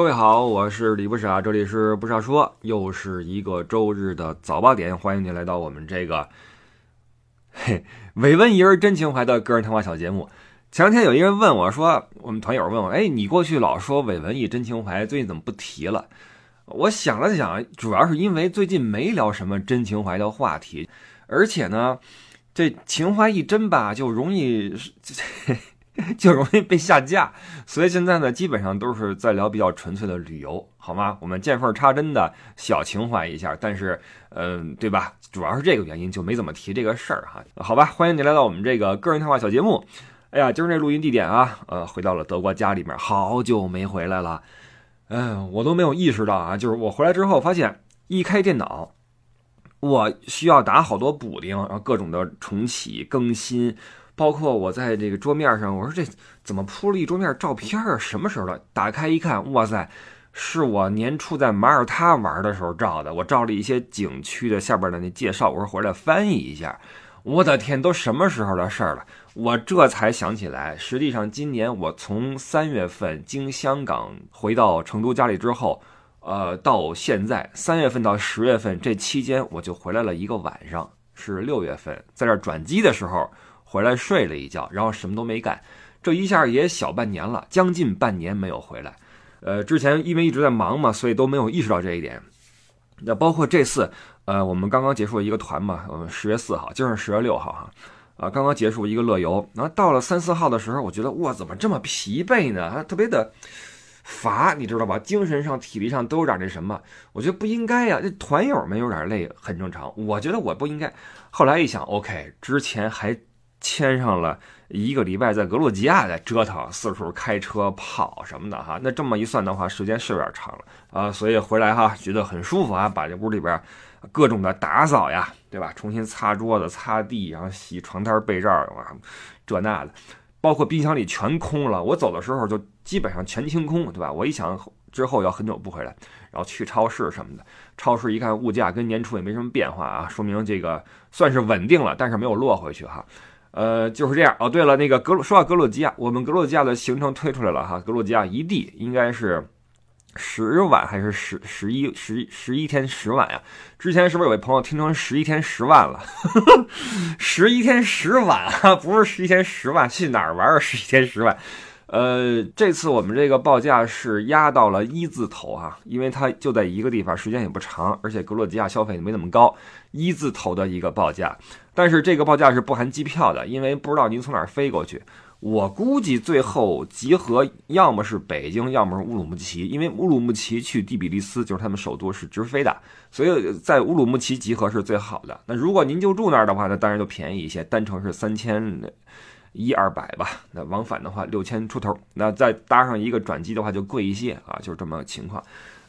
各位好，我是李不傻，这里是不傻说，又是一个周日的早八点，欢迎您来到我们这个 嘿伪文艺人真情怀的个人谈话小节目。前两天有一个人问我说，我们团友问我，哎，你过去老说伪文艺真情怀，最近怎么不提了？我想了想，主要是因为最近没聊什么真情怀的话题，而且呢，这情怀一真吧，就容易。就容易被下架，所以现在呢，基本上都是在聊比较纯粹的旅游，好吗？我们见缝插针的小情怀一下，但是，嗯，对吧？主要是这个原因，就没怎么提这个事儿哈。好吧，欢迎您来到我们这个个人谈话小节目。哎呀，今儿这录音地点啊，呃，回到了德国家里面，好久没回来了。嗯，我都没有意识到啊，就是我回来之后发现，一开电脑，我需要打好多补丁，然后各种的重启更新。包括我在这个桌面上，我说这怎么铺了一桌面照片啊？什么时候的？打开一看，哇塞，是我年初在马耳他玩的时候照的。我照了一些景区的下边的那介绍，我说回来翻译一下。我的天，都什么时候的事儿了？我这才想起来，实际上今年我从三月份经香港回到成都家里之后，呃，到现在三月份到十月份这期间，我就回来了一个晚上，是六月份在这转机的时候。回来睡了一觉，然后什么都没干，这一下也小半年了，将近半年没有回来。呃，之前因为一直在忙嘛，所以都没有意识到这一点。那包括这次，呃，我们刚刚结束一个团嘛，我们十月四号，今儿是十月六号哈，啊，刚刚结束一个乐游，然后到了三四号的时候，我觉得哇，怎么这么疲惫呢？还特别的乏，你知道吧？精神上、体力上都有点那什么，我觉得不应该呀。这团友们有点累很正常，我觉得我不应该。后来一想 OK，之前还。签上了一个礼拜，在格鲁吉亚在折腾，四处开车跑什么的哈。那这么一算的话，时间是有点长了啊。所以回来哈，觉得很舒服啊，把这屋里边各种的打扫呀，对吧？重新擦桌子、擦地，然后洗床单被罩，啊，这那的，包括冰箱里全空了。我走的时候就基本上全清空，对吧？我一想之后要很久不回来，然后去超市什么的，超市一看物价跟年初也没什么变化啊，说明这个算是稳定了，但是没有落回去哈。呃，就是这样哦。对了，那个格鲁说到格鲁吉亚，我们格鲁吉亚的行程推出来了哈。格鲁吉亚一地应该是十晚还是十十一十十一天十晚呀？之前是不是有位朋友听成十一天十万了？十一天十晚啊，不是十一天十万，去哪儿玩啊？十一天十万。呃，这次我们这个报价是压到了一字头哈，因为它就在一个地方，时间也不长，而且格鲁吉亚消费没那么高，一字头的一个报价。但是这个报价是不含机票的，因为不知道您从哪儿飞过去。我估计最后集合要么是北京，要么是乌鲁木齐，因为乌鲁木齐去第比利斯就是他们首都是直飞的，所以在乌鲁木齐集合是最好的。那如果您就住那儿的话，那当然就便宜一些，单程是三千。一二百吧，那往返的话六千出头，那再搭上一个转机的话就贵一些啊，就是这么个情况。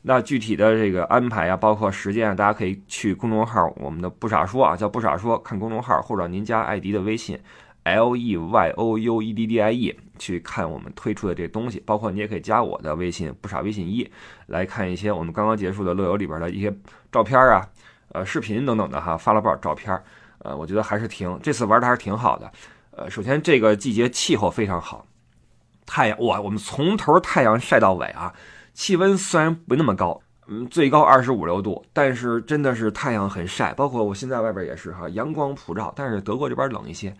那具体的这个安排啊，包括时间啊，大家可以去公众号我们的不傻说啊，叫不傻说，看公众号或者您加艾迪的微信 L E Y O U E D D I E 去看我们推出的这东西，包括你也可以加我的微信不傻微信一来看一些我们刚刚结束的乐游里边的一些照片啊、呃视频等等的哈，发了不少照片，呃，我觉得还是挺这次玩的还是挺好的。呃，首先这个季节气候非常好，太阳哇，我们从头太阳晒到尾啊。气温虽然不那么高，嗯，最高二十五六度，但是真的是太阳很晒。包括我现在外边也是哈，阳光普照。但是德国这边冷一些，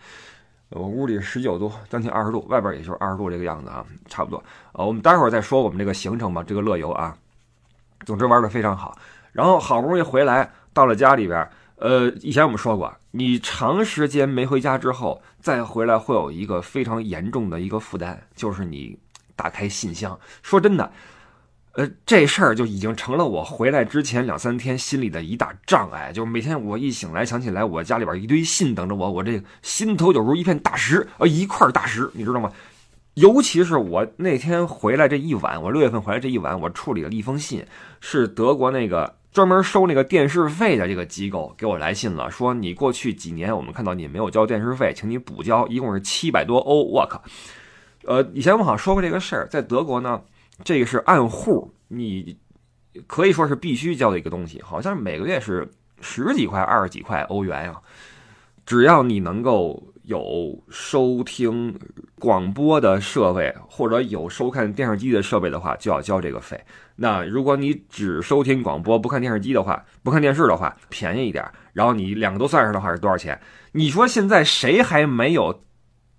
我屋里十九度，将近二十度，外边也就是二十度这个样子啊，差不多。呃，我们待会儿再说我们这个行程吧，这个乐游啊，总之玩的非常好。然后好不容易回来到了家里边。呃，以前我们说过，你长时间没回家之后再回来，会有一个非常严重的一个负担，就是你打开信箱。说真的，呃，这事儿就已经成了我回来之前两三天心里的一大障碍。就是每天我一醒来，想起来我家里边一堆信等着我，我这心头有如一片大石，呃，一块大石，你知道吗？尤其是我那天回来这一晚，我六月份回来这一晚，我处理了一封信，是德国那个。专门收那个电视费的这个机构给我来信了，说你过去几年我们看到你没有交电视费，请你补交，一共是七百多欧。我靠，呃，以前我好像说过这个事儿，在德国呢，这个是按户，你可以说是必须交的一个东西，好像每个月是十几块、二十几块欧元呀。只要你能够有收听广播的设备或者有收看电视机的设备的话，就要交这个费。那如果你只收听广播不看电视机的话，不看电视的话，便宜一点。然后你两个都算上的话是多少钱？你说现在谁还没有？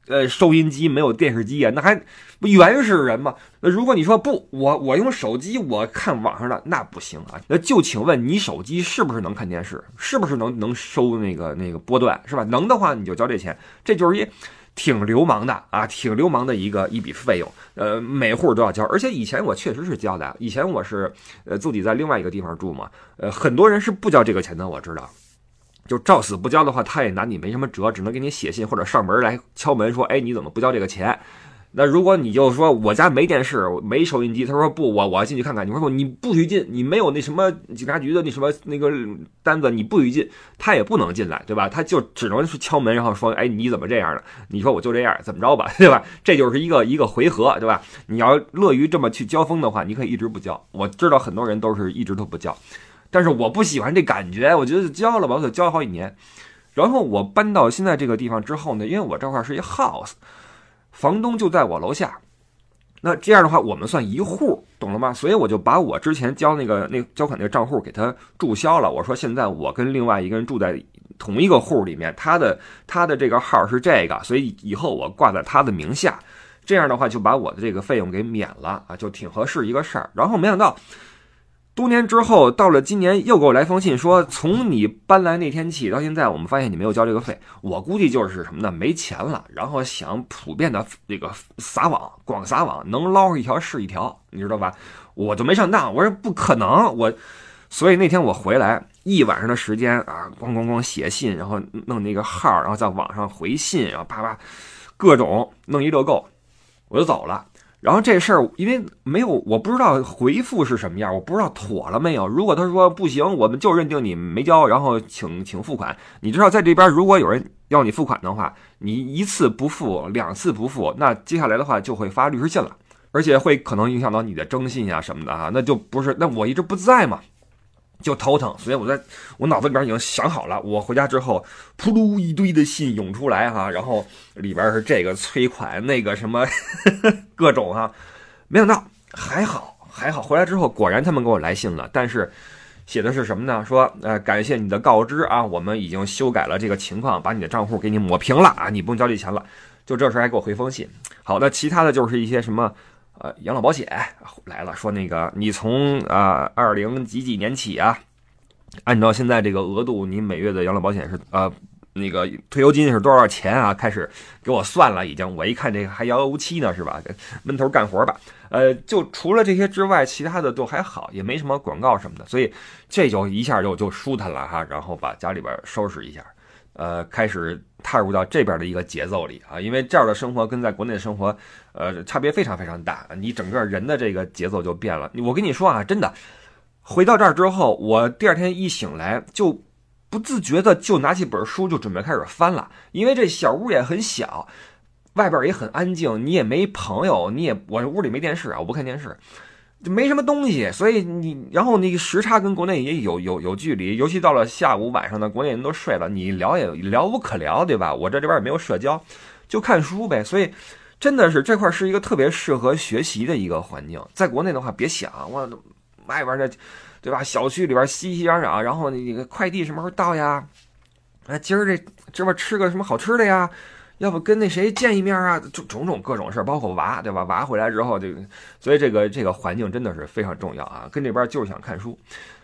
呃，收音机没有电视机啊，那还不原始人吗？那如果你说不，我我用手机我看网上的那不行啊。那就请问你手机是不是能看电视？是不是能能收那个那个波段是吧？能的话你就交这钱，这就是一挺流氓的啊，挺流氓的一个一笔费用。呃，每户都要交，而且以前我确实是交的。以前我是呃自己在另外一个地方住嘛，呃，很多人是不交这个钱的，我知道。就照死不交的话，他也拿你没什么辙，只能给你写信或者上门来敲门说：“哎，你怎么不交这个钱？”那如果你就说我家没电视、没收音机，他说不，我我要进去看看。你说不，你不许进，你没有那什么警察局的那什么那个单子，你不许进，他也不能进来，对吧？他就只能是敲门，然后说：“哎，你怎么这样的？”你说我就这样，怎么着吧，对吧？这就是一个一个回合，对吧？你要乐于这么去交锋的话，你可以一直不交。我知道很多人都是一直都不交。但是我不喜欢这感觉，我觉得交了吧，我得交好几年。然后我搬到现在这个地方之后呢，因为我这块是一 house，房东就在我楼下。那这样的话，我们算一户，懂了吗？所以我就把我之前交那个那交款那个账户给他注销了。我说现在我跟另外一个人住在同一个户里面，他的他的这个号是这个，所以以后我挂在他的名下。这样的话就把我的这个费用给免了啊，就挺合适一个事儿。然后没想到。多年之后，到了今年又给我来封信，说从你搬来那天起到现在，我们发现你没有交这个费。我估计就是什么呢？没钱了，然后想普遍的这个撒网，广撒网，能捞一条是一条，你知道吧？我就没上当，我说不可能，我，所以那天我回来一晚上的时间啊，咣咣咣写信，然后弄那个号，然后在网上回信，然后啪啪，各种弄一乐够，我就走了。然后这事儿因为没有，我不知道回复是什么样，我不知道妥了没有。如果他说不行，我们就认定你没交，然后请请付款。你知道在这边，如果有人要你付款的话，你一次不付，两次不付，那接下来的话就会发律师信了，而且会可能影响到你的征信啊什么的哈，那就不是那我一直不在嘛。就头疼，所以我在我脑子里边已经想好了。我回家之后，噗噜一堆的信涌出来哈，然后里边是这个催款，那个什么 各种哈。没想到还好还好，回来之后果然他们给我来信了，但是写的是什么呢？说呃感谢你的告知啊，我们已经修改了这个情况，把你的账户给你抹平了啊，你不用交这钱了。就这时候还给我回封信。好那，其他的就是一些什么。呃，养老保险来了，说那个你从啊二零几几年起啊，按照现在这个额度，你每月的养老保险是呃那个退休金是多少钱啊？开始给我算了，已经。我一看这个还遥遥无期呢，是吧？闷头干活吧。呃，就除了这些之外，其他的都还好，也没什么广告什么的，所以这就一下就就舒坦了哈。然后把家里边收拾一下。呃，开始踏入到这边的一个节奏里啊，因为这儿的生活跟在国内的生活，呃，差别非常非常大。你整个人的这个节奏就变了。我跟你说啊，真的，回到这儿之后，我第二天一醒来，就不自觉的就拿起本书就准备开始翻了。因为这小屋也很小，外边也很安静，你也没朋友，你也我这屋里没电视啊，我不看电视。就没什么东西，所以你然后那个时差跟国内也有有有距离，尤其到了下午晚上呢，国内人都睡了，你聊也聊无可聊，对吧？我这这边也没有社交，就看书呗。所以真的是这块是一个特别适合学习的一个环境。在国内的话，别想我外边的，对吧？小区里边熙熙攘攘，然后那个快递什么时候到呀？啊，今儿这这边吃个什么好吃的呀？要不跟那谁见一面啊？就种种各种事儿，包括娃，对吧？娃回来之后，这个，所以这个这个环境真的是非常重要啊。跟这边就是想看书，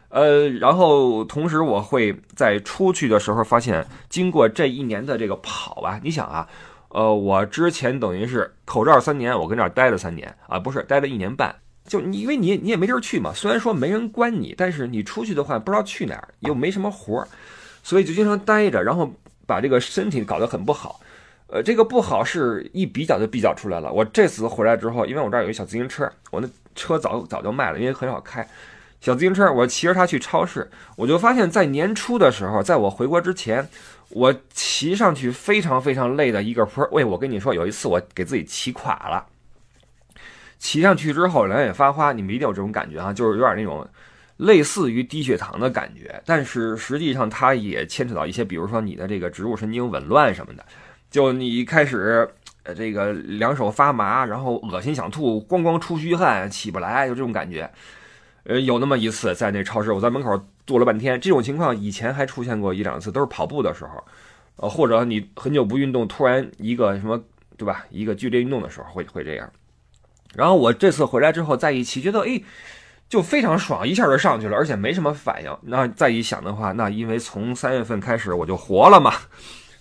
呃，然后同时我会在出去的时候发现，经过这一年的这个跑吧，你想啊，呃，我之前等于是口罩三年，我跟这儿待了三年啊，不是待了一年半，就你因为你你也没地儿去嘛，虽然说没人关你，但是你出去的话不知道去哪儿，又没什么活儿，所以就经常待着，然后把这个身体搞得很不好。呃，这个不好是一比较就比较出来了。我这次回来之后，因为我这儿有一小自行车，我那车早早就卖了，因为很少开。小自行车，我骑着它去超市，我就发现，在年初的时候，在我回国之前，我骑上去非常非常累的一个坡。喂，我跟你说，有一次我给自己骑垮了，骑上去之后两眼发花，你们一定有这种感觉啊，就是有点那种类似于低血糖的感觉，但是实际上它也牵扯到一些，比如说你的这个植物神经紊乱什么的。就你一开始，这个两手发麻，然后恶心想吐，咣咣出虚汗，起不来，就这种感觉。呃，有那么一次在那超市，我在门口坐了半天，这种情况以前还出现过一两次，都是跑步的时候，呃，或者你很久不运动，突然一个什么，对吧？一个剧烈运动的时候会会这样。然后我这次回来之后再一骑，觉得哎，就非常爽，一下就上去了，而且没什么反应。那再一想的话，那因为从三月份开始我就活了嘛。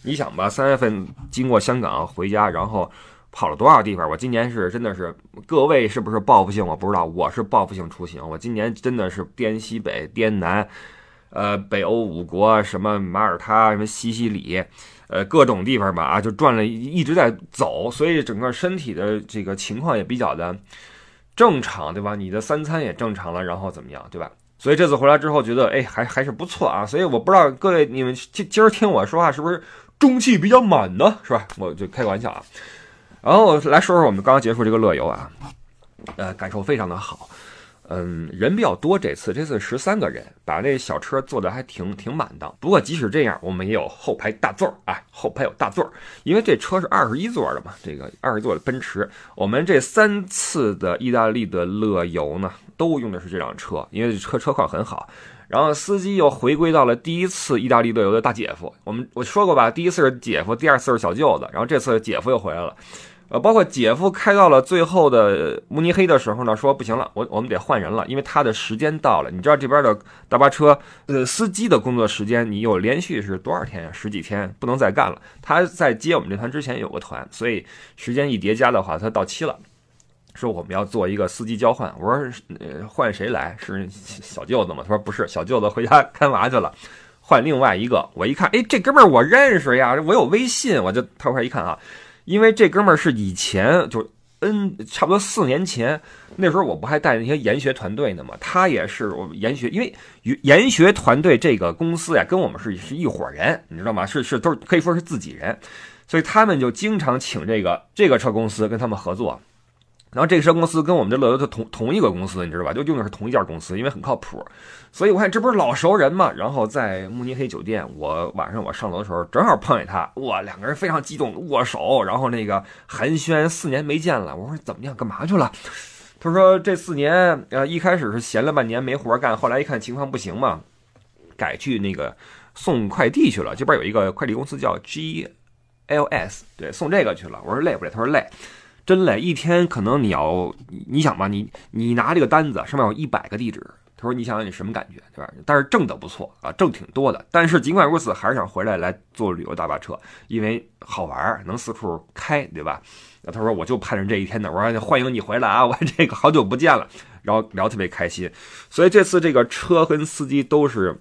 你想吧，三月份经过香港回家，然后。跑了多少地方？我今年是真的是，各位是不是报复性？我不知道，我是报复性出行。我今年真的是滇西北、滇南，呃，北欧五国，什么马耳他、什么西西里，呃，各种地方吧，啊，就转了，一直在走，所以整个身体的这个情况也比较的正常，对吧？你的三餐也正常了，然后怎么样，对吧？所以这次回来之后觉得，哎，还还是不错啊。所以我不知道各位你们今今儿听我说话是不是中气比较满呢？是吧？我就开个玩笑啊。然后来说说我们刚刚结束这个乐游啊，呃，感受非常的好，嗯，人比较多，这次这次十三个人，把这小车坐的还挺挺满当。不过即使这样，我们也有后排大座儿啊，后排有大座儿，因为这车是二十一座的嘛，这个二十座的奔驰。我们这三次的意大利的乐游呢，都用的是这辆车，因为车车况很好。然后司机又回归到了第一次意大利队游的大姐夫。我们我说过吧，第一次是姐夫，第二次是小舅子，然后这次姐夫又回来了。呃，包括姐夫开到了最后的慕尼黑的时候呢，说不行了，我我们得换人了，因为他的时间到了。你知道这边的大巴车，呃，司机的工作时间，你有连续是多少天呀？十几天不能再干了。他在接我们这团之前有个团，所以时间一叠加的话，他到期了。说我们要做一个司机交换，我说呃换谁来？是小舅子吗？他说不是，小舅子回家看娃去了，换另外一个。我一看，哎，这哥们儿我认识呀，我有微信，我就掏出来一看啊。因为这哥们儿是以前就 N 差不多四年前那时候我不还带那些研学团队呢吗？他也是我们研学，因为研学团队这个公司呀，跟我们是是一伙人，你知道吗？是是都是可以说是自己人，所以他们就经常请这个这个车公司跟他们合作。然后这个车公司跟我们的乐游的同同一个公司，你知道吧？就用的是同一家公司，因为很靠谱。所以我看这不是老熟人嘛。然后在慕尼黑酒店，我晚上我上楼的时候正好碰见他，哇，两个人非常激动握手，然后那个寒暄，四年没见了。我说怎么样，干嘛去了？他说这四年呃一开始是闲了半年没活干，后来一看情况不行嘛，改去那个送快递去了。这边有一个快递公司叫 GLS，对，送这个去了。我说累不累？他说累。真累，一天可能你要，你想吧，你你拿这个单子上面有一百个地址，他说你想想你什么感觉，对吧？但是挣的不错啊，挣挺多的。但是尽管如此，还是想回来来做旅游大巴车，因为好玩，能四处开，对吧？那他说我就盼着这一天呢。我说欢迎你回来啊，我这个好久不见了，然后聊特别开心。所以这次这个车跟司机都是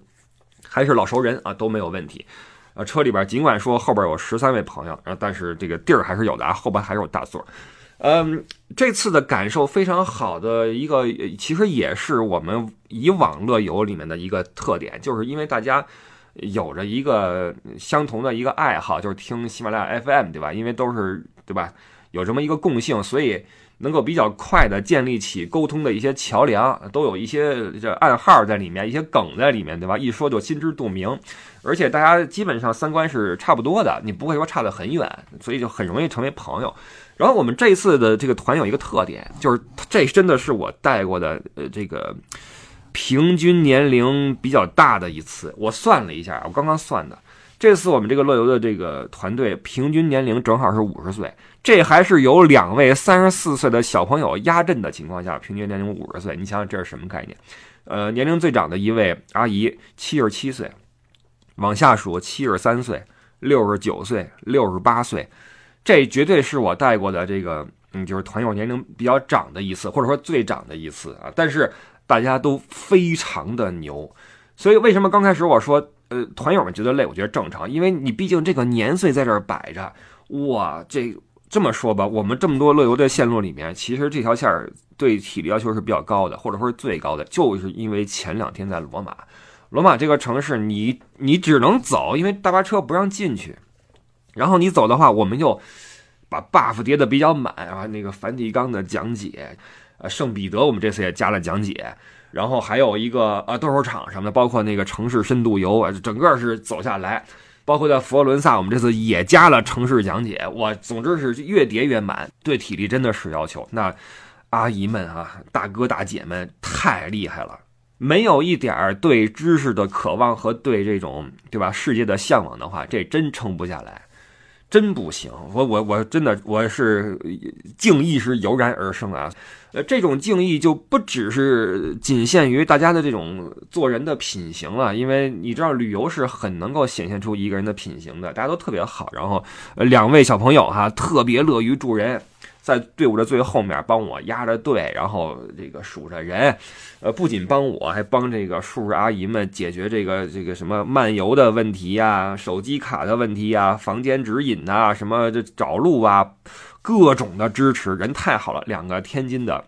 还是老熟人啊，都没有问题。啊，车里边尽管说后边有十三位朋友，然后但是这个地儿还是有的啊，后边还是有大座。嗯，这次的感受非常好的一个，其实也是我们以往乐游里面的一个特点，就是因为大家有着一个相同的一个爱好，就是听喜马拉雅 FM，对吧？因为都是对吧，有这么一个共性，所以能够比较快的建立起沟通的一些桥梁，都有一些这暗号在里面，一些梗在里面，对吧？一说就心知肚明，而且大家基本上三观是差不多的，你不会说差得很远，所以就很容易成为朋友。然后我们这次的这个团有一个特点，就是这真的是我带过的呃这个平均年龄比较大的一次。我算了一下，我刚刚算的，这次我们这个乐游的这个团队平均年龄正好是五十岁，这还是有两位三十四岁的小朋友压阵的情况下，平均年龄五十岁。你想想这是什么概念？呃，年龄最长的一位阿姨七十七岁，往下数七十三岁、六十九岁、六十八岁。这绝对是我带过的这个，嗯，就是团友年龄比较长的一次，或者说最长的一次啊。但是大家都非常的牛，所以为什么刚开始我说，呃，团友们觉得累，我觉得正常，因为你毕竟这个年岁在这儿摆着，哇，这这么说吧，我们这么多乐游的线路里面，其实这条线儿对体力要求是比较高的，或者说是最高的，就是因为前两天在罗马，罗马这个城市，你你只能走，因为大巴车不让进去。然后你走的话，我们又把 buff 叠的比较满啊，那个梵蒂冈的讲解，呃，圣彼得我们这次也加了讲解，然后还有一个呃斗兽场什么的，包括那个城市深度游啊，整个是走下来，包括在佛罗伦萨，我们这次也加了城市讲解。我总之是越叠越满，对体力真的是要求。那阿姨们啊，大哥大姐们太厉害了，没有一点儿对知识的渴望和对这种对吧世界的向往的话，这真撑不下来。真不行，我我我真的我是敬意是油然而生啊，呃，这种敬意就不只是仅限于大家的这种做人的品行了，因为你知道旅游是很能够显现出一个人的品行的，大家都特别好，然后呃两位小朋友哈特别乐于助人。在队伍的最后面帮我压着队，然后这个数着人，呃，不仅帮我，还帮这个叔叔阿姨们解决这个这个什么漫游的问题呀、手机卡的问题呀、房间指引呐、什么这找路啊，各种的支持，人太好了。两个天津的，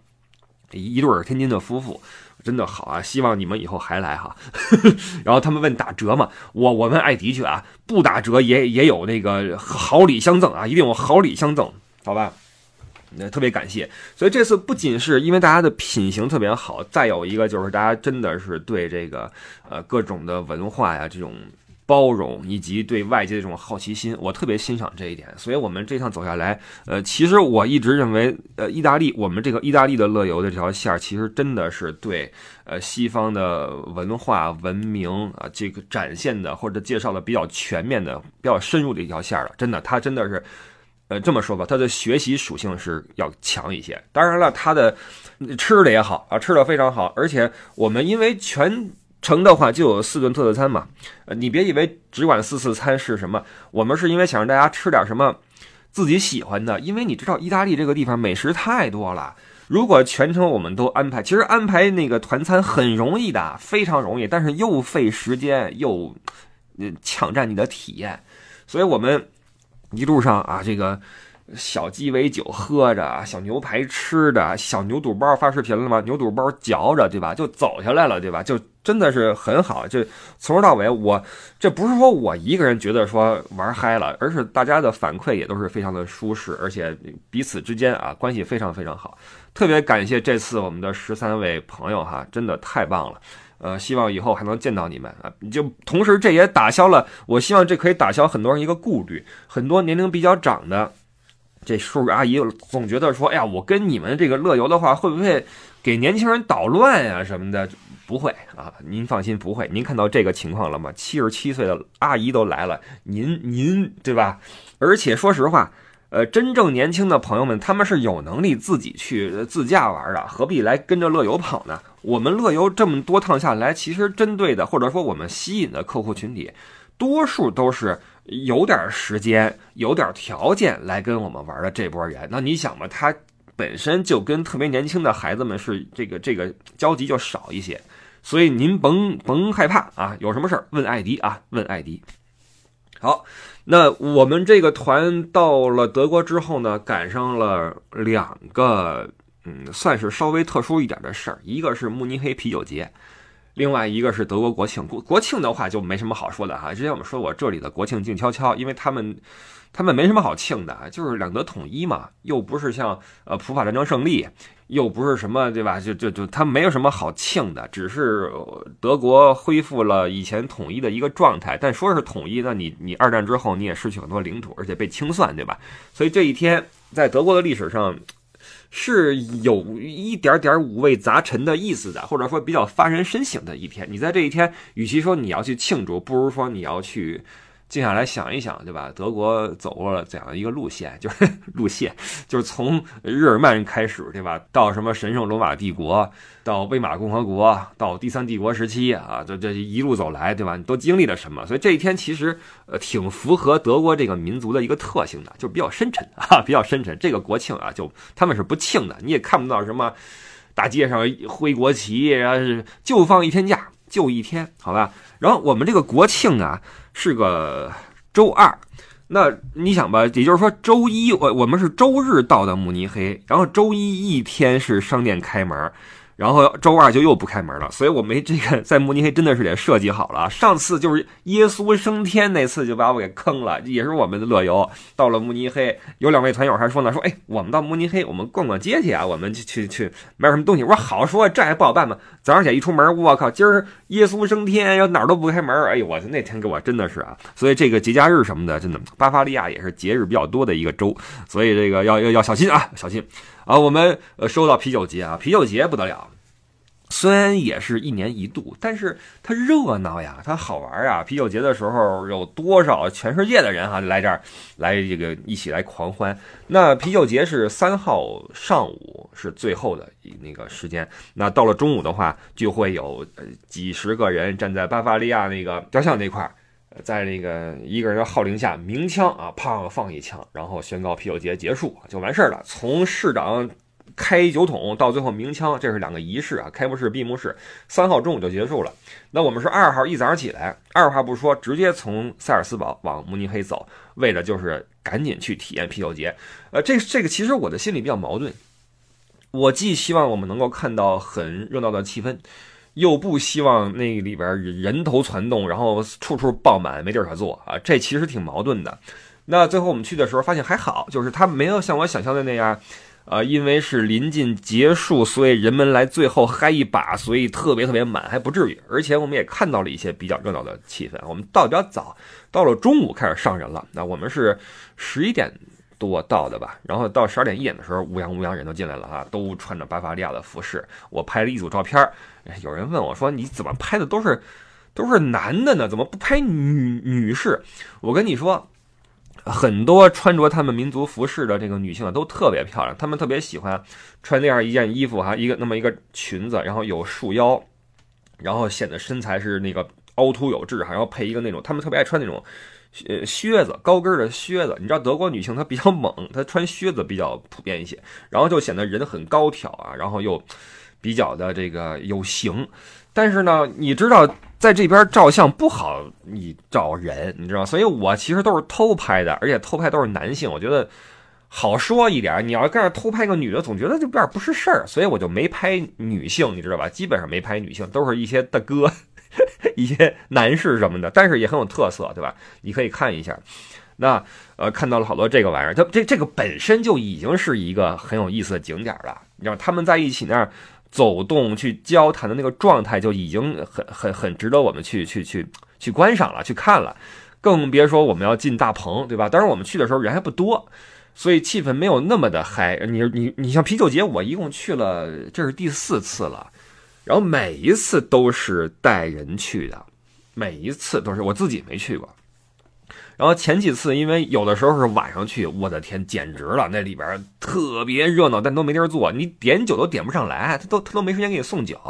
一对天津的夫妇，真的好啊！希望你们以后还来哈。然后他们问打折吗？我我们爱的确啊，不打折也也有那个好礼相赠啊，一定有好礼相赠，好吧？那特别感谢，所以这次不仅是因为大家的品行特别好，再有一个就是大家真的是对这个呃各种的文化呀这种包容，以及对外界的这种好奇心，我特别欣赏这一点。所以我们这趟走下来，呃，其实我一直认为，呃，意大利我们这个意大利的乐游的这条线儿，其实真的是对呃西方的文化文明啊这个展现的或者介绍的比较全面的、比较深入的一条线了。真的，它真的是。呃，这么说吧，它的学习属性是要强一些。当然了，它的吃的也好啊，吃的非常好。而且我们因为全程的话就有四顿特色餐嘛，呃，你别以为只管四次餐是什么，我们是因为想让大家吃点什么自己喜欢的。因为你知道，意大利这个地方美食太多了。如果全程我们都安排，其实安排那个团餐很容易的，非常容易，但是又费时间，又抢占你的体验，所以我们。一路上啊，这个小鸡尾酒喝着，小牛排吃的，小牛肚包发视频了吗？牛肚包嚼着，对吧？就走下来了，对吧？就真的是很好。就从头到尾，我这不是说我一个人觉得说玩嗨了，而是大家的反馈也都是非常的舒适，而且彼此之间啊关系非常非常好。特别感谢这次我们的十三位朋友哈，真的太棒了。呃，希望以后还能见到你们啊！就同时，这也打消了，我希望这可以打消很多人一个顾虑。很多年龄比较长的这叔叔阿姨总觉得说：“哎呀，我跟你们这个乐游的话，会不会给年轻人捣乱呀什么的？”不会啊，您放心，不会。您看到这个情况了吗？七十七岁的阿姨都来了，您您对吧？而且说实话。呃，真正年轻的朋友们，他们是有能力自己去自驾玩的，何必来跟着乐游跑呢？我们乐游这么多趟下来，其实针对的或者说我们吸引的客户群体，多数都是有点时间、有点条件来跟我们玩的这波人。那你想吧，他本身就跟特别年轻的孩子们是这个这个交集就少一些，所以您甭甭害怕啊，有什么事儿问艾迪啊，问艾迪。好。那我们这个团到了德国之后呢，赶上了两个，嗯，算是稍微特殊一点的事儿。一个是慕尼黑啤酒节，另外一个是德国国庆。国国庆的话就没什么好说的哈。之前我们说过这里的国庆静悄悄，因为他们。他们没什么好庆的，就是两德统一嘛，又不是像呃普法战争胜利，又不是什么对吧？就就就他没有什么好庆的，只是德国恢复了以前统一的一个状态。但说是统一，那你你二战之后你也失去很多领土，而且被清算，对吧？所以这一天在德国的历史上是有一点点五味杂陈的意思的，或者说比较发人深省的一天。你在这一天，与其说你要去庆祝，不如说你要去。静下来想一想，对吧？德国走过了怎样一个路线？就是路线，就是从日耳曼开始，对吧？到什么神圣罗马帝国，到威玛共和国，到第三帝国时期啊，这这一路走来，对吧？你都经历了什么？所以这一天其实呃挺符合德国这个民族的一个特性的，就比较深沉啊，比较深沉。这个国庆啊，就他们是不庆的，你也看不到什么大街上挥国旗，然后就放一天假，就一天，好吧？然后我们这个国庆啊。是个周二，那你想吧，也就是说周一我我们是周日到的慕尼黑，然后周一一天是商店开门，然后周二就又不开门了，所以我没这个在慕尼黑真的是得设计好了。上次就是耶稣升天那次就把我给坑了，也是我们的乐游。到了慕尼黑，有两位团友还说呢，说哎，我们到慕尼黑，我们逛逛街去啊，我们去去去买什么东西。我说好说，这还不好办吗？早上起来一出门，我靠，今儿耶稣升天，要哪儿都不开门。哎呦，我那天给我真的是啊，所以这个节假日什么的，真的巴伐利亚也是节日比较多的一个州，所以这个要要要小心啊，小心。啊，我们呃说到啤酒节啊，啤酒节不得了，虽然也是一年一度，但是它热闹呀，它好玩啊。啤酒节的时候有多少全世界的人哈来这儿来这个一起来狂欢？那啤酒节是三号上午是最后的那个时间，那到了中午的话，就会有几十个人站在巴伐利亚那个雕像那块儿。在那个一个人的号令下，鸣枪啊，砰放一枪，然后宣告啤酒节结束就完事儿了。从市长开酒桶到最后鸣枪，这是两个仪式啊，开幕式、闭幕式。三号中午就结束了。那我们是二号一早上起来，二话不说，直接从塞尔斯堡往慕尼黑走，为的就是赶紧去体验啤酒节。呃，这这个其实我的心里比较矛盾，我既希望我们能够看到很热闹的气氛。又不希望那里边人头攒动，然后处处爆满，没地儿可坐啊！这其实挺矛盾的。那最后我们去的时候发现还好，就是它没有像我想象的那样，呃，因为是临近结束，所以人们来最后嗨一把，所以特别特别满，还不至于。而且我们也看到了一些比较热闹的气氛。我们到比较早，到了中午开始上人了。那我们是十一点。多到的吧，然后到十二点一点的时候，乌泱乌泱人都进来了哈，都穿着巴伐利亚的服饰。我拍了一组照片，有人问我说：“你怎么拍的都是都是男的呢？怎么不拍女女士？”我跟你说，很多穿着他们民族服饰的这个女性都特别漂亮，她们特别喜欢穿那样一件衣服哈，一个那么一个裙子，然后有束腰，然后显得身材是那个凹凸有致哈，然后配一个那种，她们特别爱穿那种。呃，靴子高跟的靴子，你知道德国女性她比较猛，她穿靴子比较普遍一些，然后就显得人很高挑啊，然后又比较的这个有型。但是呢，你知道在这边照相不好，你找人，你知道，所以我其实都是偷拍的，而且偷拍都是男性，我觉得好说一点。你要跟着偷拍个女的，总觉得就有点不是事儿，所以我就没拍女性，你知道吧？基本上没拍女性，都是一些大哥。一些男士什么的，但是也很有特色，对吧？你可以看一下。那呃，看到了好多这个玩意儿，它这这个本身就已经是一个很有意思的景点了。你知道他们在一起那儿走动、去交谈的那个状态，就已经很很很值得我们去去去去观赏了、去看了。更别说我们要进大棚，对吧？当然我们去的时候人还不多，所以气氛没有那么的嗨。你你你像啤酒节，我一共去了，这是第四次了。然后每一次都是带人去的，每一次都是我自己没去过。然后前几次因为有的时候是晚上去，我的天，简直了！那里边特别热闹，但都没地儿坐，你点酒都点不上来，他都他都没时间给你送酒。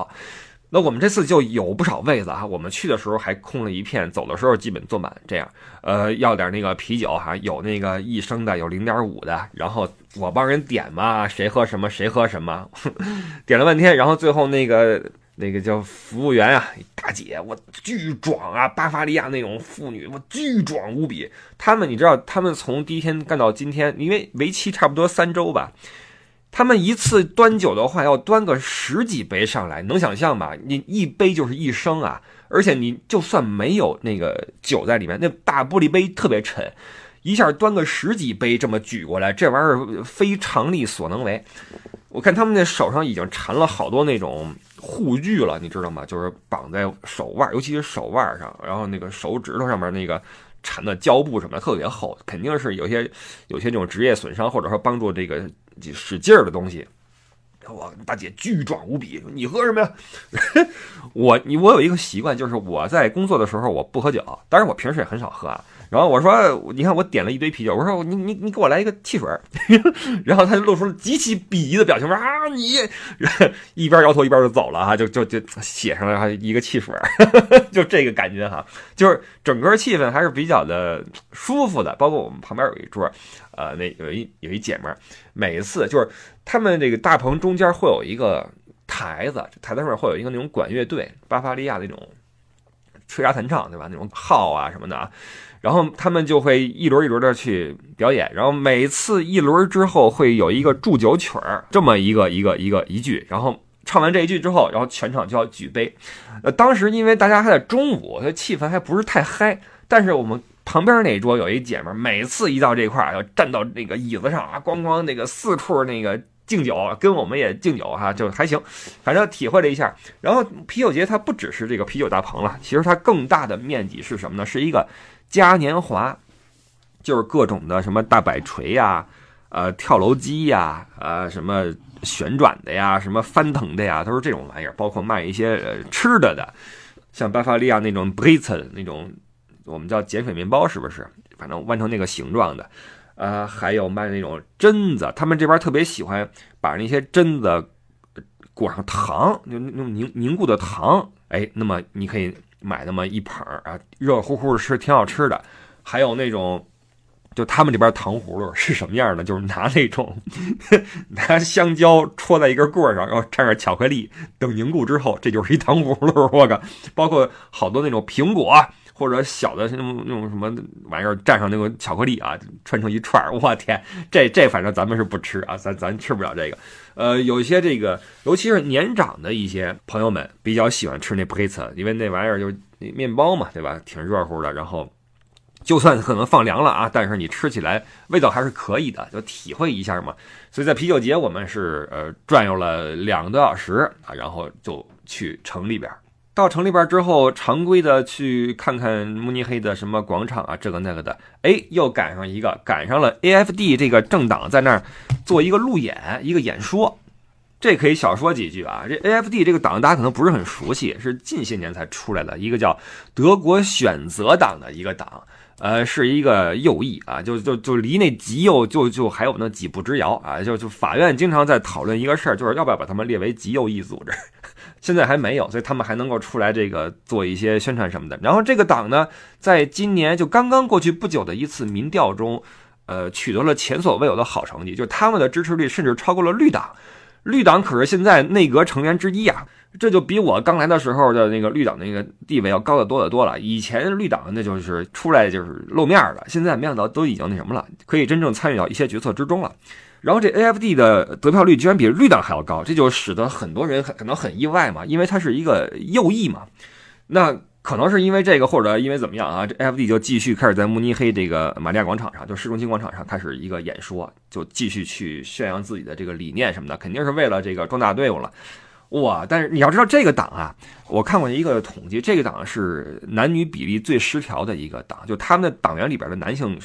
那我们这次就有不少位子啊，我们去的时候还空了一片，走的时候基本坐满。这样，呃，要点那个啤酒哈，有那个一升的，有零点五的。然后我帮人点嘛，谁喝什么谁喝什么，点了半天，然后最后那个那个叫服务员啊，大姐，我巨壮啊，巴伐利亚那种妇女，我巨壮无比。他们你知道，他们从第一天干到今天，因为为期差不多三周吧。他们一次端酒的话，要端个十几杯上来，能想象吧？你一杯就是一升啊，而且你就算没有那个酒在里面，那大玻璃杯特别沉，一下端个十几杯这么举过来，这玩意儿非常力所能为。我看他们那手上已经缠了好多那种护具了，你知道吗？就是绑在手腕，尤其是手腕上，然后那个手指头上面那个。缠的胶布什么的特别厚，肯定是有些有些这种职业损伤，或者说帮助这个使劲儿的东西。我大姐巨壮无比，你喝什么呀？我你我有一个习惯，就是我在工作的时候我不喝酒，但是我平时也很少喝啊。然后我说，你看我点了一堆啤酒，我说你你你给我来一个汽水 然后他就露出了极其鄙夷的表情，说啊你，一边摇头一边就走了哈，就就就写上了一个汽水 就这个感觉哈，就是整个气氛还是比较的舒服的。包括我们旁边有一桌，呃，那有一有一姐们儿，每一次就是他们这个大棚中间会有一个台子，台子上面会有一个那种管乐队，巴伐利亚那种吹拉弹唱，对吧？那种号啊什么的啊。然后他们就会一轮一轮的去表演，然后每次一轮之后会有一个祝酒曲儿，这么一个一个一个一句，然后唱完这一句之后，然后全场就要举杯。呃，当时因为大家还在中午，所以气氛还不是太嗨。但是我们旁边那桌有一姐们，每次一到这块儿，要站到那个椅子上啊，咣咣那个四处那个敬酒，跟我们也敬酒哈，就还行。反正体会了一下。然后啤酒节它不只是这个啤酒大棚了，其实它更大的面积是什么呢？是一个嘉年华，就是各种的什么大摆锤呀，呃，跳楼机呀，呃，什么。旋转的呀，什么翻腾的呀，都是这种玩意儿。包括卖一些呃吃的的，像巴伐利亚那种 b r i t z 那种，我们叫碱水面包，是不是？反正弯成那个形状的。呃，还有卖那种榛子，他们这边特别喜欢把那些榛子裹上糖，就那种凝凝固的糖。哎，那么你可以买那么一捧啊，热乎乎的吃，挺好吃的。还有那种。就他们这边糖葫芦是什么样的？就是拿那种 拿香蕉戳在一根棍上，然后蘸上巧克力，等凝固之后，这就是一糖葫芦。我靠！包括好多那种苹果或者小的那种那种什么玩意儿，蘸上那个巧克力啊，串成一串儿。我天，这这反正咱们是不吃啊，咱咱吃不了这个。呃，有一些这个，尤其是年长的一些朋友们比较喜欢吃那 b r i t z 因为那玩意儿就是面包嘛，对吧？挺热乎的，然后。就算可能放凉了啊，但是你吃起来味道还是可以的，就体会一下嘛。所以在啤酒节，我们是呃转悠了两个多小时啊，然后就去城里边。到城里边之后，常规的去看看慕尼黑的什么广场啊，这个那个的。哎，又赶上一个，赶上了 AFD 这个政党在那儿做一个路演，一个演说。这可以小说几句啊。这 AFD 这个党大家可能不是很熟悉，是近些年才出来的一个叫德国选择党的一个党。呃，是一个右翼啊，就就就离那极右就就还有那几步之遥啊，就就法院经常在讨论一个事儿，就是要不要把他们列为极右翼组织，现在还没有，所以他们还能够出来这个做一些宣传什么的。然后这个党呢，在今年就刚刚过去不久的一次民调中，呃，取得了前所未有的好成绩，就他们的支持率甚至超过了绿党，绿党可是现在内阁成员之一啊。这就比我刚来的时候的那个绿党那个地位要高得多得多了。以前绿党那就是出来就是露面的，现在没想到都已经那什么了，可以真正参与到一些决策之中了。然后这 AFD 的得票率居然比绿党还要高，这就使得很多人可能很意外嘛，因为它是一个右翼嘛。那可能是因为这个，或者因为怎么样啊？这 AFD 就继续开始在慕尼黑这个玛利亚广场上，就市中心广场上开始一个演说，就继续去宣扬自己的这个理念什么的，肯定是为了这个壮大队伍了。哇！但是你要知道，这个党啊，我看过一个统计，这个党是男女比例最失调的一个党，就他们的党员里边的男性，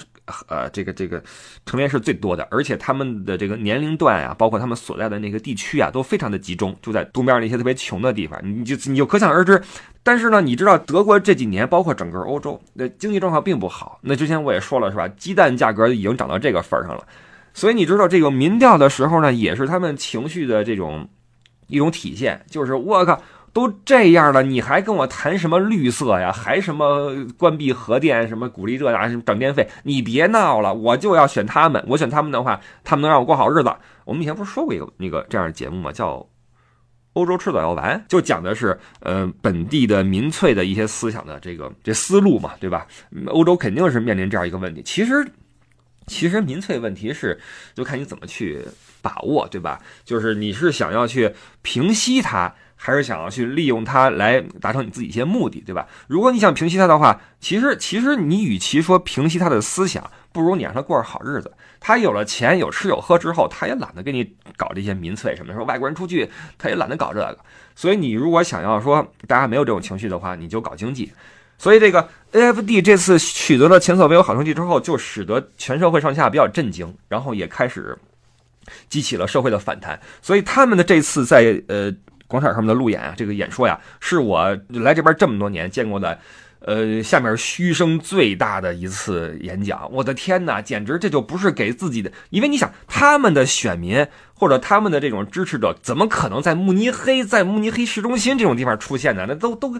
呃，这个这个成员是最多的，而且他们的这个年龄段啊，包括他们所在的那个地区啊，都非常的集中，就在东边那些特别穷的地方，你就你就可想而知。但是呢，你知道德国这几年，包括整个欧洲，那经济状况并不好。那之前我也说了，是吧？鸡蛋价格已经涨到这个份儿上了，所以你知道这个民调的时候呢，也是他们情绪的这种。一种体现就是我靠，都这样了，你还跟我谈什么绿色呀？还什么关闭核电？什么鼓励这呀？什么涨电费？你别闹了，我就要选他们。我选他们的话，他们能让我过好日子。我们以前不是说过一个那个这样的节目吗？叫《欧洲吃早药丸》，就讲的是呃本地的民粹的一些思想的这个这思路嘛，对吧？欧洲肯定是面临这样一个问题。其实。其实民粹问题是，就看你怎么去把握，对吧？就是你是想要去平息它，还是想要去利用它来达成你自己一些目的，对吧？如果你想平息它的话，其实其实你与其说平息他的思想，不如你让他过上好日子。他有了钱，有吃有喝之后，他也懒得给你搞这些民粹什么。说外国人出去，他也懒得搞这个。所以你如果想要说大家没有这种情绪的话，你就搞经济。所以这个 AFD 这次取得了前所未有好成绩之后，就使得全社会上下比较震惊，然后也开始激起了社会的反弹。所以他们的这次在呃广场上面的路演啊，这个演说呀，是我来这边这么多年见过的，呃，下面嘘声最大的一次演讲。我的天哪，简直这就不是给自己的，因为你想他们的选民或者他们的这种支持者，怎么可能在慕尼黑，在慕尼黑市中心这种地方出现呢？那都都。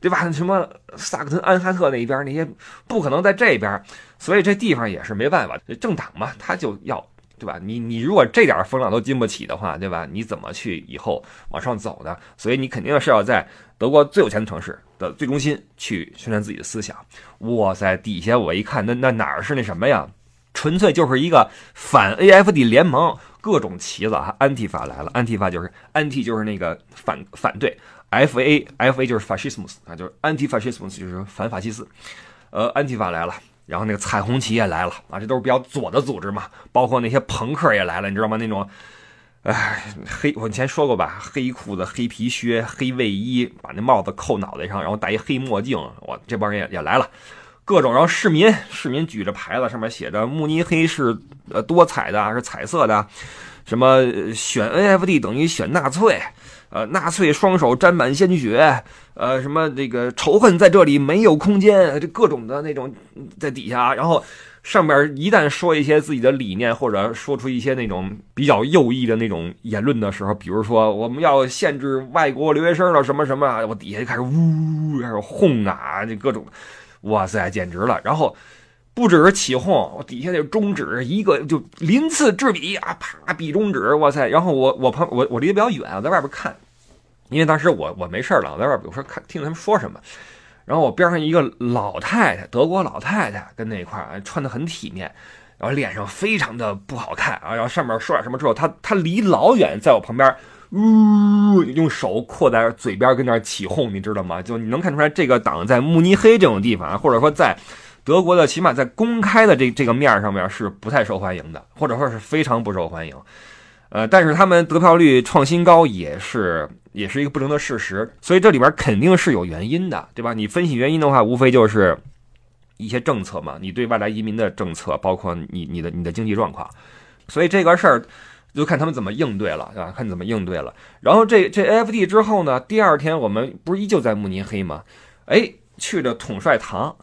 对吧？什么萨克森安汉特那一边那些不可能在这边，所以这地方也是没办法。政党嘛，他就要对吧？你你如果这点风浪都经不起的话，对吧？你怎么去以后往上走呢？所以你肯定是要在德国最有钱的城市的最中心去宣传自己的思想。哇塞，底下我一看，那那哪儿是那什么呀？纯粹就是一个反 AFD 联盟，各种旗子啊，安提法来了，安提法就是安提就是那个反反对，FA FA 就是 fascismus 啊，就是 anti fascismus 就是反法西斯，呃，安提法来了。然后那个彩虹旗也来了啊，这都是比较左的组织嘛，包括那些朋克也来了，你知道吗？那种，哎，黑我以前说过吧，黑裤子、黑皮靴、黑卫衣，把那帽子扣脑袋上，然后戴一黑墨镜，我这帮人也也来了，各种。然后市民市民举着牌子，上面写着慕尼黑是呃多彩的，是彩色的，什么选 NFD 等于选纳粹。呃，纳粹双手沾满鲜血，呃，什么这个仇恨在这里没有空间，这各种的那种在底下，然后上边一旦说一些自己的理念，或者说出一些那种比较右翼的那种言论的时候，比如说我们要限制外国留学生了什么什么，我底下就开始呜开始哄啊，这各种，哇塞，简直了！然后不只是起哄，我底下那中指一个就鳞次栉比啊，啪比中指，哇塞！然后我我旁我我离得比较远，我在外边看。因为当时我我没事了，我在外边有时候看听他们说什么，然后我边上一个老太太，德国老太太跟那一块儿穿的很体面，然后脸上非常的不好看啊，然后上面说点什么之后，她她离老远在我旁边，呜，用手扩在嘴边跟那起哄，你知道吗？就你能看出来这个党在慕尼黑这种地方，或者说在德国的起码在公开的这这个面上面是不太受欢迎的，或者说是非常不受欢迎。呃，但是他们得票率创新高也是也是一个不争的事实，所以这里边肯定是有原因的，对吧？你分析原因的话，无非就是一些政策嘛，你对外来移民的政策，包括你你的你的经济状况，所以这个事儿就看他们怎么应对了，对吧？看怎么应对了。然后这这 AFD 之后呢，第二天我们不是依旧在慕尼黑吗？哎，去了统帅堂。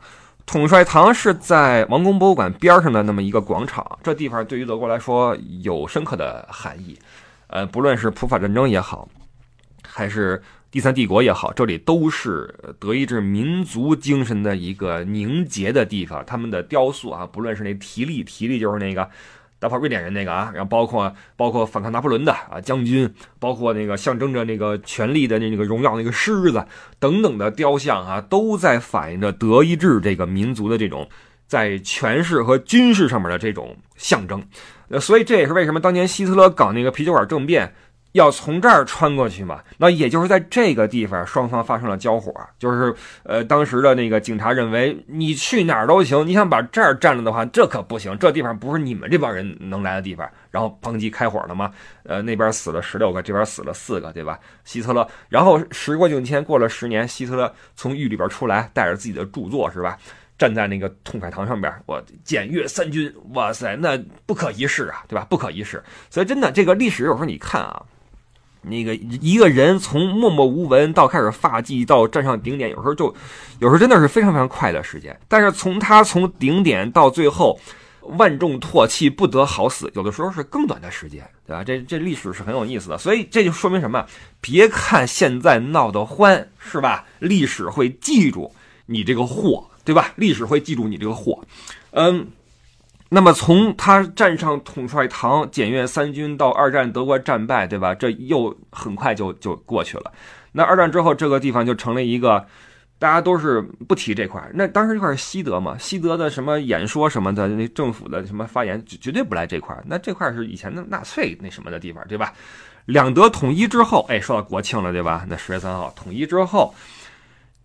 统帅堂是在王宫博物馆边上的那么一个广场，这地方对于德国来说有深刻的含义。呃，不论是普法战争也好，还是第三帝国也好，这里都是德意志民族精神的一个凝结的地方。他们的雕塑啊，不论是那提力，提力就是那个。打跑瑞典人那个啊，然后包括包括反抗拿破仑的啊将军，包括那个象征着那个权力的那那个荣耀那个狮子等等的雕像啊，都在反映着德意志这个民族的这种在权势和军事上面的这种象征。呃，所以这也是为什么当年希特勒搞那个啤酒馆政变。要从这儿穿过去嘛？那也就是在这个地方，双方发生了交火。就是，呃，当时的那个警察认为，你去哪儿都行，你想把这儿占了的话，这可不行。这地方不是你们这帮人能来的地方。然后砰叽开火了嘛？呃，那边死了十六个，这边死了四个，对吧？希特勒。然后时过境迁，过了十年，希特勒从狱里边出来，带着自己的著作，是吧？站在那个痛快堂上边，我检阅三军，哇塞，那不可一世啊，对吧？不可一世。所以真的，这个历史有时候你看啊。那个一个人从默默无闻到开始发迹到站上顶点，有时候就，有时候真的是非常非常快的时间。但是从他从顶点到最后万众唾弃不得好死，有的时候是更短的时间，对吧？这这历史是很有意思的。所以这就说明什么？别看现在闹得欢，是吧？历史会记住你这个货，对吧？历史会记住你这个货，嗯。那么从他站上统帅堂检阅三军到二战德国战败，对吧？这又很快就就过去了。那二战之后，这个地方就成了一个大家都是不提这块。那当时这块是西德嘛？西德的什么演说什么的，那政府的什么发言绝对不来这块。那这块是以前的纳粹那什么的地方，对吧？两德统一之后，哎，说到国庆了，对吧？那十月三号统一之后。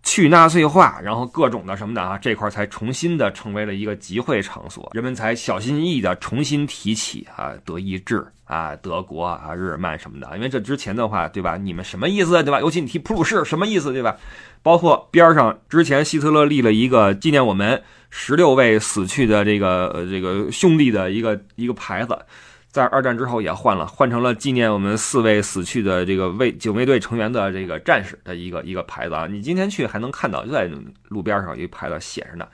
去纳粹化，然后各种的什么的啊，这块才重新的成为了一个集会场所，人们才小心翼翼的重新提起啊，德意志啊，德国啊，日耳曼什么的，因为这之前的话，对吧？你们什么意思，对吧？尤其你提普鲁士什么意思，对吧？包括边上之前希特勒立了一个纪念我们十六位死去的这个呃这个兄弟的一个一个牌子。在二战之后也换了，换成了纪念我们四位死去的这个卫警卫队成员的这个战士的一个一个牌子啊！你今天去还能看到，就在路边上有一牌子写着呢，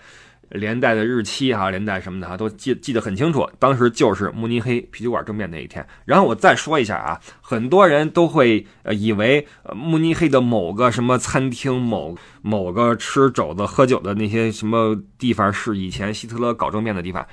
连带的日期哈，连带什么的哈，都记记得很清楚。当时就是慕尼黑啤酒馆政变那一天。然后我再说一下啊，很多人都会呃以为慕尼黑的某个什么餐厅、某某个吃肘子喝酒的那些什么地方是以前希特勒搞政变的地方。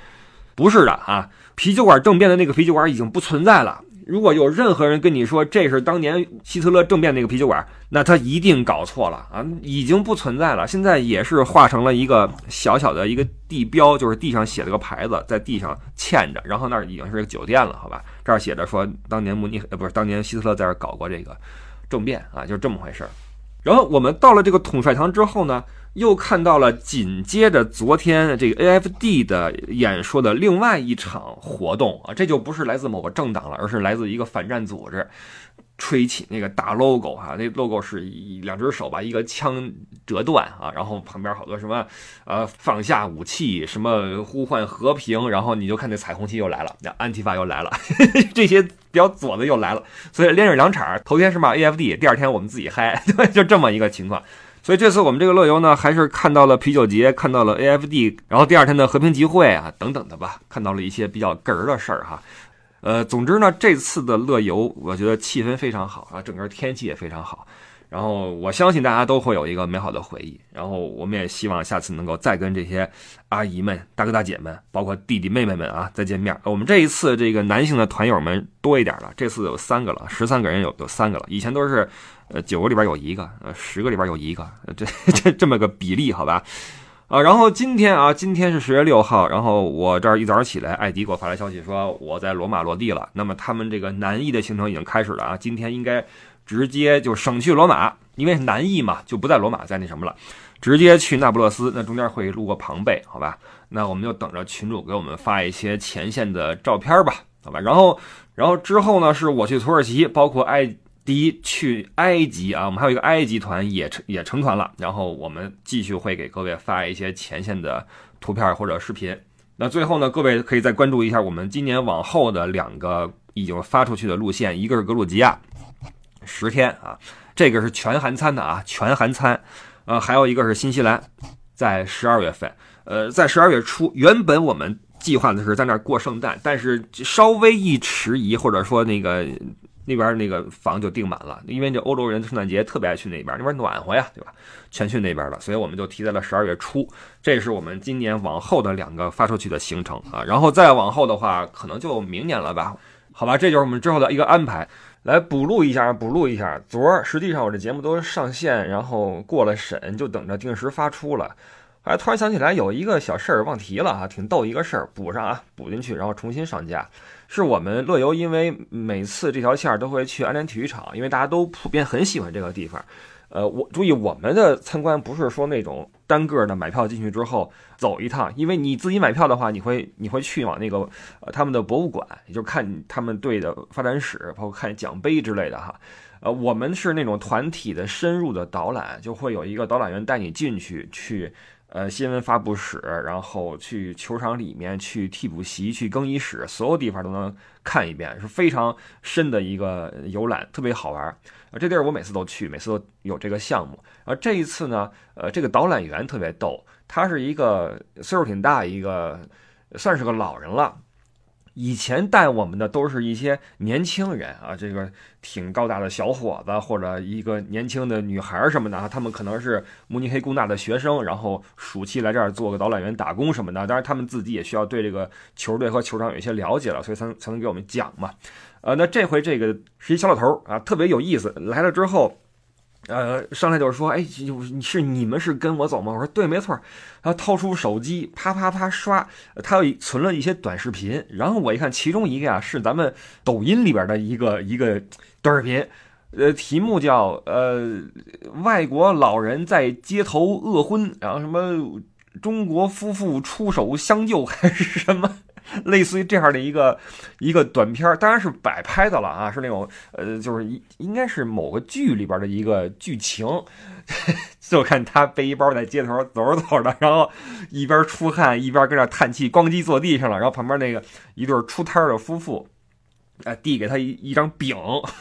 不是的啊，啤酒馆政变的那个啤酒馆已经不存在了。如果有任何人跟你说这是当年希特勒政变那个啤酒馆，那他一定搞错了啊，已经不存在了。现在也是画成了一个小小的一个地标，就是地上写了个牌子，在地上嵌着，然后那儿已经是个酒店了，好吧？这儿写着说当年慕尼呃不是当年希特勒在这儿搞过这个政变啊，就是这么回事儿。然后我们到了这个统帅堂之后呢？又看到了紧接着昨天这个 AFD 的演说的另外一场活动啊，这就不是来自某个政党了，而是来自一个反战组织。吹起那个大 logo 哈，那 logo 是一两只手把一个枪折断啊，然后旁边好多什么呃放下武器，什么呼唤和平，然后你就看那彩虹旗又来了，那安提法又来了，这些比较左的又来了，所以连着两场，头天是骂 AFD，第二天我们自己嗨，对，就这么一个情况。所以这次我们这个乐游呢，还是看到了啤酒节，看到了 AFD，然后第二天的和平集会啊等等的吧，看到了一些比较哏儿的事儿哈。呃，总之呢，这次的乐游，我觉得气氛非常好啊，整个天气也非常好。然后我相信大家都会有一个美好的回忆。然后我们也希望下次能够再跟这些阿姨们、大哥大姐们，包括弟弟妹妹们啊再见面。我们这一次这个男性的团友们多一点了，这次有三个了，十三个人有有三个了。以前都是呃九个里边有一个，呃十个里边有一个，这 这这么个比例，好吧？啊，然后今天啊，今天是十月六号，然后我这儿一早上起来，艾迪给我发来消息说我在罗马落地了。那么他们这个南翼的行程已经开始了啊，今天应该直接就省去罗马，因为南翼嘛就不在罗马，在那什么了，直接去那不勒斯，那中间会路过庞贝，好吧？那我们就等着群主给我们发一些前线的照片吧，好吧？然后，然后之后呢，是我去土耳其，包括埃。第一去埃及啊，我们还有一个埃及团也成也成团了，然后我们继续会给各位发一些前线的图片或者视频。那最后呢，各位可以再关注一下我们今年往后的两个已经发出去的路线，一个是格鲁吉亚，十天啊，这个是全韩餐的啊，全韩餐。呃，还有一个是新西兰，在十二月份，呃，在十二月初，原本我们计划的是在那儿过圣诞，但是稍微一迟疑，或者说那个。那边那个房就订满了，因为这欧洲人圣诞节特别爱去那边，那边暖和呀，对吧？全去那边了，所以我们就提在了十二月初。这是我们今年往后的两个发出去的行程啊，然后再往后的话，可能就明年了吧？好吧，这就是我们之后的一个安排。来补录一下，补录一下。昨儿实际上我这节目都上线，然后过了审，就等着定时发出了。哎突然想起来有一个小事儿忘提了啊，挺逗一个事儿，补上啊，补进去，然后重新上架。是我们乐游，因为每次这条线都会去安联体育场，因为大家都普遍很喜欢这个地方。呃，我注意我们的参观不是说那种单个的买票进去之后走一趟，因为你自己买票的话，你会你会去往那个呃他们的博物馆，也就看他们队的发展史，包括看奖杯之类的哈。呃，我们是那种团体的深入的导览，就会有一个导览员带你进去去。呃，新闻发布室，然后去球场里面，去替补席，去更衣室，所有地方都能看一遍，是非常深的一个游览，特别好玩。啊，这地儿我每次都去，每次都有这个项目。而这一次呢，呃，这个导览员特别逗，他是一个岁数挺大，一个算是个老人了。以前带我们的都是一些年轻人啊，这个挺高大的小伙子，或者一个年轻的女孩什么的啊，他们可能是慕尼黑工大的学生，然后暑期来这儿做个导览员打工什么的。当然，他们自己也需要对这个球队和球场有一些了解了，所以才能才能给我们讲嘛。呃，那这回这个是一小老头啊，特别有意思。来了之后。呃，上来就是说，哎，是你们是跟我走吗？我说对，没错。他掏出手机，啪啪啪刷，他又存了一些短视频。然后我一看，其中一个呀是咱们抖音里边的一个一个短视频，呃，题目叫呃，外国老人在街头饿昏，然后什么中国夫妇出手相救还是什么。类似于这样的一个一个短片，当然是摆拍的了啊，是那种呃，就是应该是某个剧里边的一个剧情，就看他背一包在街头走着走着，然后一边出汗一边跟那叹气，咣叽坐地上了，然后旁边那个一对出摊的夫妇。哎，递给他一一张饼，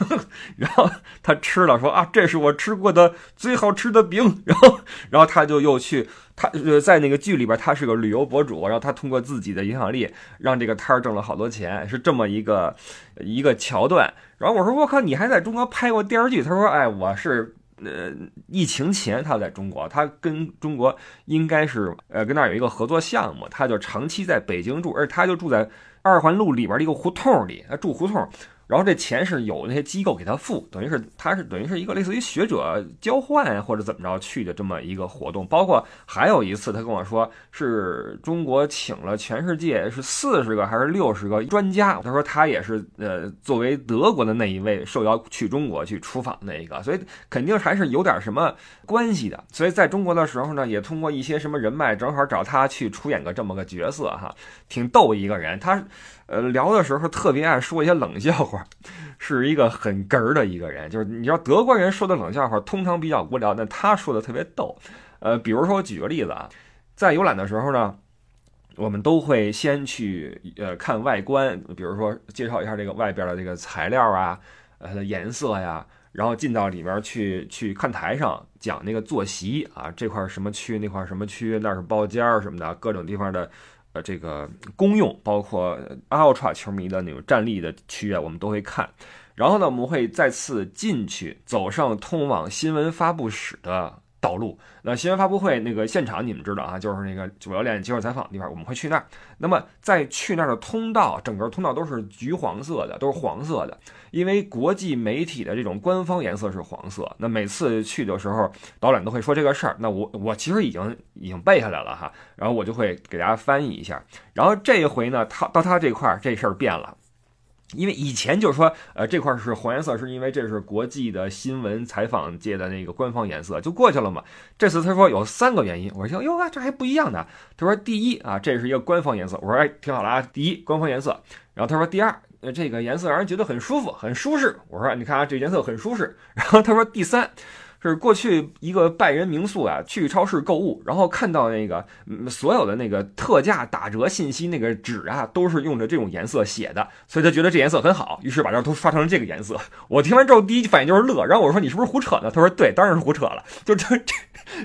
然后他吃了，说啊，这是我吃过的最好吃的饼。然后，然后他就又去，他呃在那个剧里边，他是个旅游博主，然后他通过自己的影响力，让这个摊儿挣了好多钱，是这么一个一个桥段。然后我说，我靠，你还在中国拍过电视剧？他说，哎，我是呃疫情前他在中国，他跟中国应该是呃跟那儿有一个合作项目，他就长期在北京住，而他就住在。二环路里边的一个胡同里，住胡同。然后这钱是有那些机构给他付，等于是他是等于是一个类似于学者交换或者怎么着去的这么一个活动。包括还有一次，他跟我说是中国请了全世界是四十个还是六十个专家，他说他也是呃作为德国的那一位受邀去中国去出访那一个，所以肯定还是有点什么关系的。所以在中国的时候呢，也通过一些什么人脉，正好找他去出演个这么个角色哈，挺逗一个人。他。呃，聊的时候特别爱说一些冷笑话，是一个很哏儿的一个人。就是你知道德国人说的冷笑话通常比较无聊，但他说的特别逗。呃，比如说我举个例子啊，在游览的时候呢，我们都会先去呃看外观，比如说介绍一下这个外边的这个材料啊，呃颜色呀，然后进到里边去去看台上讲那个坐席啊，这块什么区，那块什么区，那是包间儿什么的，各种地方的。呃，这个公用包括 Ultra 球迷的那种站立的区域，我们都会看。然后呢，我们会再次进去，走上通往新闻发布室的。道路，那新闻发布会那个现场你们知道啊，就是那个主教练接受采访的地方，我们会去那儿。那么在去那儿的通道，整个通道都是橘黄色的，都是黄色的，因为国际媒体的这种官方颜色是黄色。那每次去的时候，导览都会说这个事儿。那我我其实已经已经背下来了哈，然后我就会给大家翻译一下。然后这一回呢，他到他这块儿这事儿变了。因为以前就是说，呃，这块是黄颜色，是因为这是国际的新闻采访界的那个官方颜色，就过去了嘛。这次他说有三个原因，我说哟啊，这还不一样呢。他说第一啊，这是一个官方颜色。我说哎，听好了啊，第一官方颜色。然后他说第二，这个颜色让人觉得很舒服，很舒适。我说你看啊，这颜色很舒适。然后他说第三。是过去一个拜仁民宿啊，去超市购物，然后看到那个所有的那个特价打折信息，那个纸啊，都是用的这种颜色写的，所以他觉得这颜色很好，于是把这都刷成了这个颜色。我听完之后第一反应就是乐，然后我说你是不是胡扯呢？他说对，当然是胡扯了，就这这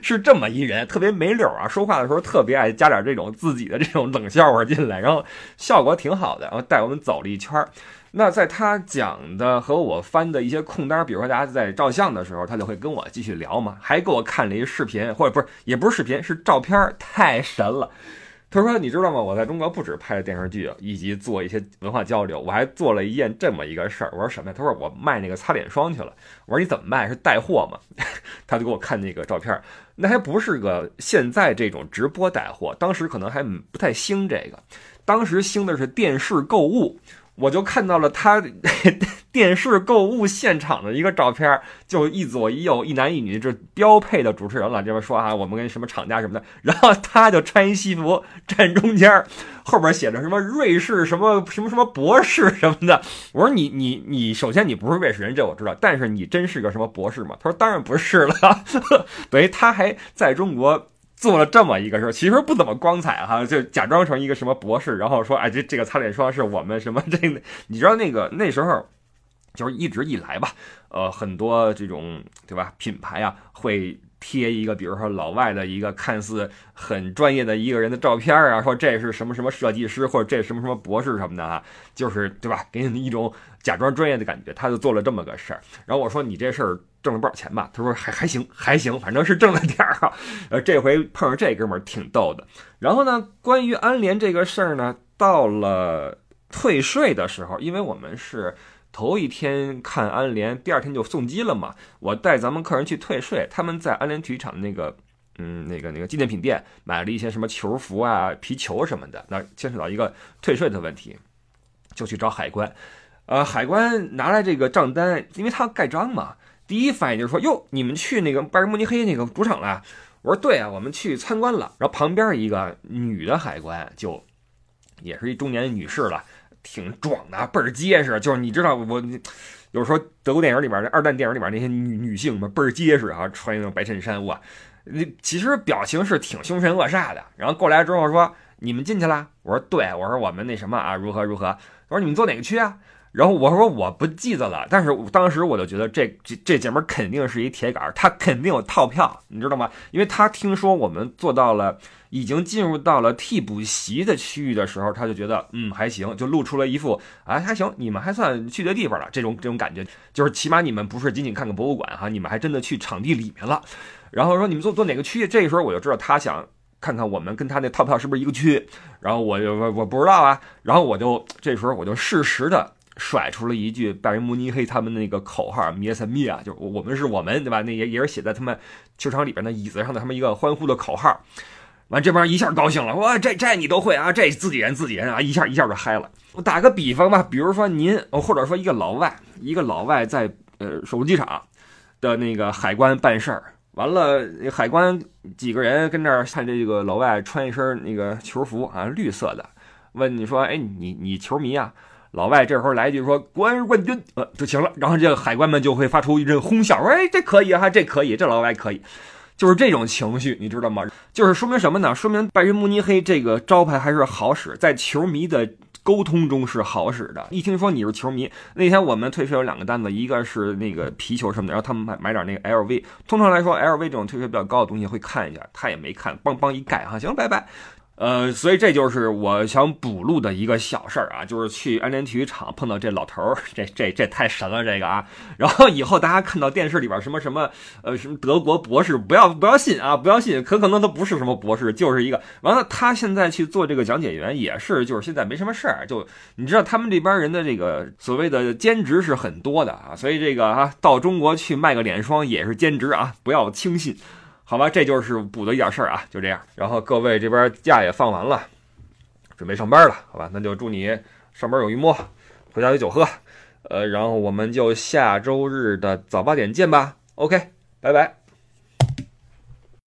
是这么一人，特别没溜啊，说话的时候特别爱加点这种自己的这种冷笑话进来，然后效果挺好的，然后带我们走了一圈儿。那在他讲的和我翻的一些空单，比如说大家在照相的时候，他就会跟我继续聊嘛，还给我看了一视频，或者不是，也不是视频，是照片，太神了。他说：“你知道吗？我在中国不止拍了电视剧，以及做一些文化交流，我还做了一件这么一个事儿。”我说：“什么呀？”他说：“我卖那个擦脸霜去了。”我说：“你怎么卖？是带货吗？” 他就给我看那个照片，那还不是个现在这种直播带货，当时可能还不太兴这个，当时兴的是电视购物。我就看到了他 电视购物现场的一个照片，就一左一右，一男一女，这标配的主持人了。这边说啊，我们跟什么厂家什么的，然后他就穿一西服站中间，后边写着什么瑞士什么什么什么博士什么的。我说你你你，首先你不是瑞士人，这我知道，但是你真是个什么博士吗？他说当然不是了，等于他还在中国。做了这么一个事儿，其实不怎么光彩哈，就假装成一个什么博士，然后说，哎，这这个擦脸霜是我们什么这，你知道那个那时候，就是一直以来吧，呃，很多这种对吧品牌啊会。贴一个，比如说老外的一个看似很专业的一个人的照片啊，说这是什么什么设计师，或者这什么什么博士什么的啊，就是对吧？给你一种假装专业的感觉。他就做了这么个事儿。然后我说你这事儿挣了不少钱吧？他说还还行，还行，反正是挣了点儿啊。呃，这回碰上这哥们儿挺逗的。然后呢，关于安联这个事儿呢，到了退税的时候，因为我们是。头一天看安联，第二天就送机了嘛。我带咱们客人去退税，他们在安联体育场的那个，嗯，那个那个纪念品店买了一些什么球服啊、皮球什么的。那牵扯到一个退税的问题，就去找海关。呃，海关拿来这个账单，因为他要盖章嘛。第一反应就是说：“哟，你们去那个拜仁慕尼黑那个主场了？”我说：“对啊，我们去参观了。”然后旁边一个女的海关，就也是一中年女士了。挺壮的，倍儿结实。就是你知道，我有时候德国电影里边、二战电影里边那些女女性嘛，倍儿结实啊，穿一种白衬衫，哇，那其实表情是挺凶神恶煞的。然后过来之后说：“你们进去了？”我说：“对。”我说：“我们那什么啊，如何如何？”我说：“你们坐哪个区啊？”然后我说：“我不记得了。”但是当时我就觉得这这这姐们肯定是一铁杆，她肯定有套票，你知道吗？因为她听说我们做到了。已经进入到了替补席的区域的时候，她就觉得嗯还行，就露出了一副哎还行，你们还算去对地方了这种这种感觉，就是起码你们不是仅仅看个博物馆哈，你们还真的去场地里面了。然后说你们坐坐哪个区域？这个时候我就知道他想看看我们跟他那套票是不是一个区。然后我就我我不知道啊。然后我就这时候我就适时的甩出了一句拜仁慕尼黑他们那个口号“灭三灭”啊，就是我们是我们，对吧？那也也是写在他们球场里边的椅子上的，他们一个欢呼的口号。完，这帮人一下高兴了，哇，这这你都会啊？这自己人自己人啊，一下一下就嗨了。我打个比方吧，比如说您，或者说一个老外，一个老外在呃首都机场的那个海关办事儿，完了海关几个人跟那儿看这个老外穿一身那个球服啊，绿色的，问你说，哎，你你球迷啊？老外这时候来一句说国安冠军，呃就行了，然后这个海关们就会发出一阵哄笑，说哎这可以哈，这可以，这老外可以。就是这种情绪，你知道吗？就是说明什么呢？说明拜仁慕尼黑这个招牌还是好使，在球迷的沟通中是好使的。一听说你是球迷，那天我们退费有两个单子，一个是那个皮球什么的，然后他们买买点那个 LV。通常来说，LV 这种退费比较高的东西会看一下，他也没看，邦邦一盖哈，行，拜拜。呃，所以这就是我想补录的一个小事儿啊，就是去安联体育场碰到这老头儿，这这这太神了，这个啊。然后以后大家看到电视里边什么什么呃什么德国博士，不要不要信啊，不要信，可可能都不是什么博士，就是一个完了。他现在去做这个讲解员也是，就是现在没什么事儿，就你知道他们这边人的这个所谓的兼职是很多的啊，所以这个啊到中国去卖个脸霜也是兼职啊，不要轻信。好吧，这就是补的一点事儿啊，就这样。然后各位这边假也放完了，准备上班了，好吧？那就祝你上班有鱼摸，回家有酒喝。呃，然后我们就下周日的早八点见吧。OK，拜拜。